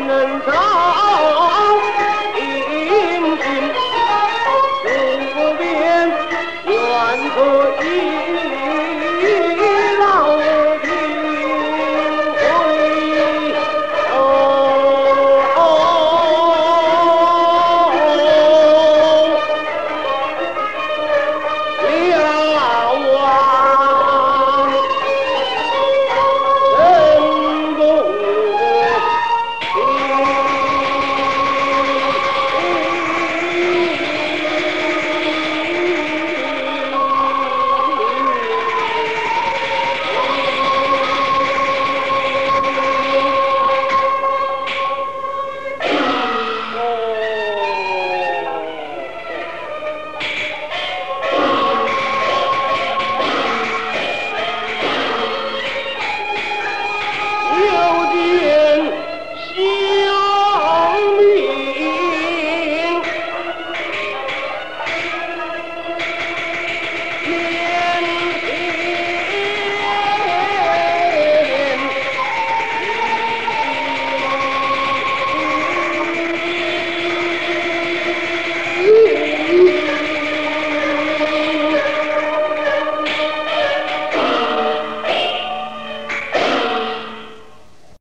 ننزعه